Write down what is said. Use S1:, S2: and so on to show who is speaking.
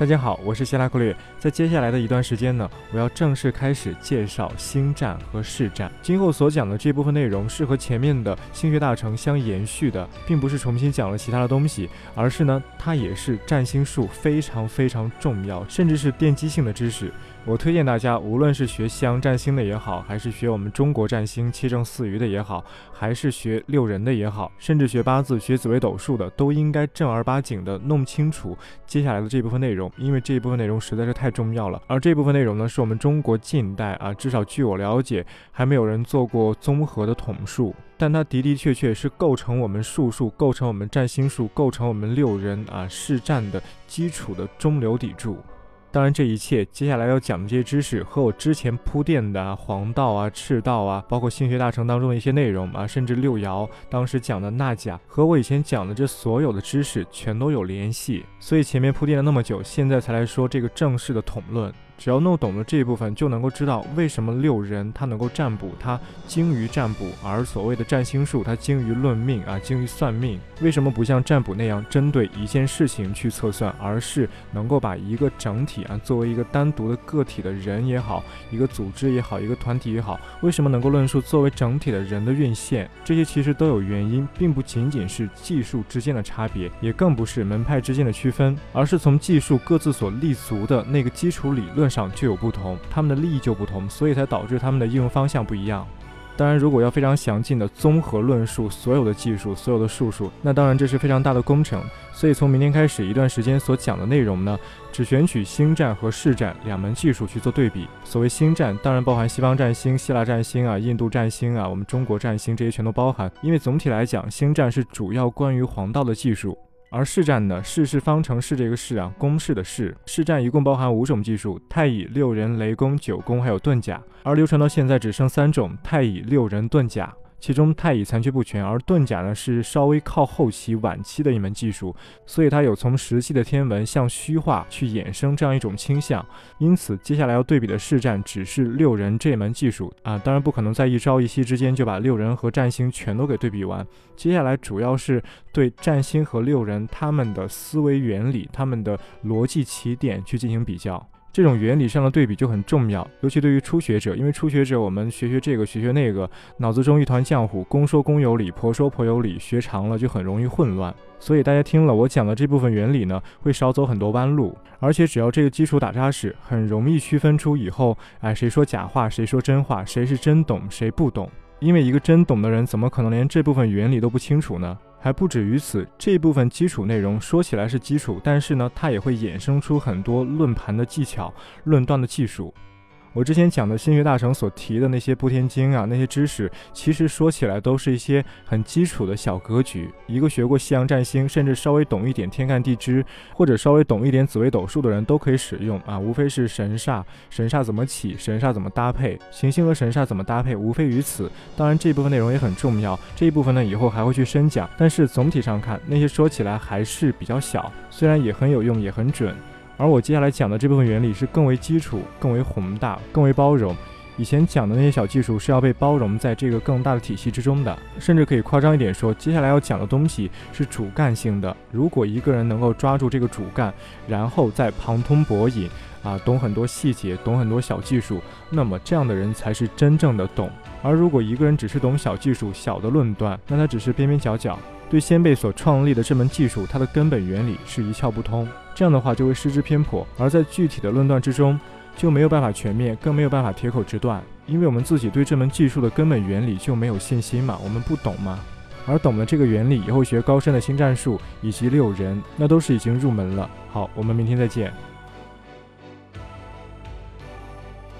S1: 大家好，我是希拉克略。在接下来的一段时间呢，我要正式开始介绍星战和市战。今后所讲的这部分内容是和前面的星学大成相延续的，并不是重新讲了其他的东西，而是呢，它也是占星术非常非常重要，甚至是奠基性的知识。我推荐大家，无论是学西洋占星的也好，还是学我们中国占星七正四余的也好，还是学六人的也好，甚至学八字、学紫微斗数的，都应该正儿八经的弄清楚接下来的这部分内容，因为这一部分内容实在是太重要了。而这部分内容呢，是我们中国近代啊，至少据我了解，还没有人做过综合的统数，但它的的确确是构成我们术数、构成我们占星术、构成我们六人啊是占的基础的中流砥柱。当然，这一切接下来要讲的这些知识，和我之前铺垫的黄道啊、赤道啊，包括星学大成当中的一些内容啊，甚至六爻当时讲的纳甲，和我以前讲的这所有的知识全都有联系。所以前面铺垫了那么久，现在才来说这个正式的统论。只要弄懂了这一部分，就能够知道为什么六人他能够占卜，他精于占卜，而所谓的占星术他精于论命啊，精于算命。为什么不像占卜那样针对一件事情去测算，而是能够把一个整体啊，作为一个单独的个体的人也好，一个组织也好，一个团体也好，为什么能够论述作为整体的人的运线？这些其实都有原因，并不仅仅是技术之间的差别，也更不是门派之间的区分，而是从技术各自所立足的那个基础理论。上就有不同，他们的利益就不同，所以才导致他们的应用方向不一样。当然，如果要非常详尽的综合论述所有的技术、所有的术数，那当然这是非常大的工程。所以从明天开始一段时间所讲的内容呢，只选取星战和市战两门技术去做对比。所谓星战，当然包含西方占星、希腊占星啊、印度占星啊、我们中国占星这些全都包含。因为总体来讲，星战是主要关于黄道的技术。而市战呢，市是方程式这个市啊，公式的式。市战一共包含五种技术：太乙、六人、雷公、九宫，还有遁甲。而流传到现在只剩三种：太乙、六人、遁甲。其中太乙残缺不全，而遁甲呢是稍微靠后期晚期的一门技术，所以它有从实际的天文向虚化去衍生这样一种倾向。因此，接下来要对比的试战只是六人这门技术啊，当然不可能在一朝一夕之间就把六人和占星全都给对比完。接下来主要是对占星和六人他们的思维原理、他们的逻辑起点去进行比较。这种原理上的对比就很重要，尤其对于初学者，因为初学者我们学学这个学学那个，脑子中一团浆糊，公说公有理，婆说婆有理，学长了就很容易混乱。所以大家听了我讲的这部分原理呢，会少走很多弯路，而且只要这个基础打扎实，很容易区分出以后，哎，谁说假话，谁说真话，谁是真懂，谁不懂。因为一个真懂的人，怎么可能连这部分原理都不清楚呢？还不止于此，这部分基础内容说起来是基础，但是呢，它也会衍生出很多论盘的技巧、论断的技术。我之前讲的心学大成所提的那些布天经啊，那些知识，其实说起来都是一些很基础的小格局。一个学过西洋占星，甚至稍微懂一点天干地支，或者稍微懂一点紫微斗数的人都可以使用啊。无非是神煞，神煞怎么起，神煞怎么搭配，行星和神煞怎么搭配，无非于此。当然这部分内容也很重要，这一部分呢以后还会去深讲。但是总体上看，那些说起来还是比较小，虽然也很有用，也很准。而我接下来讲的这部分原理是更为基础、更为宏大、更为包容。以前讲的那些小技术是要被包容在这个更大的体系之中的，甚至可以夸张一点说，接下来要讲的东西是主干性的。如果一个人能够抓住这个主干，然后再旁通博引，啊，懂很多细节，懂很多小技术，那么这样的人才是真正的懂。而如果一个人只是懂小技术、小的论断，那他只是边边角角。对先辈所创立的这门技术，它的根本原理是一窍不通，这样的话就会失之偏颇，而在具体的论断之中就没有办法全面，更没有办法铁口直断，因为我们自己对这门技术的根本原理就没有信心嘛，我们不懂嘛，而懂了这个原理以后学高深的新战术以及六人，那都是已经入门了。好，我们明天再见。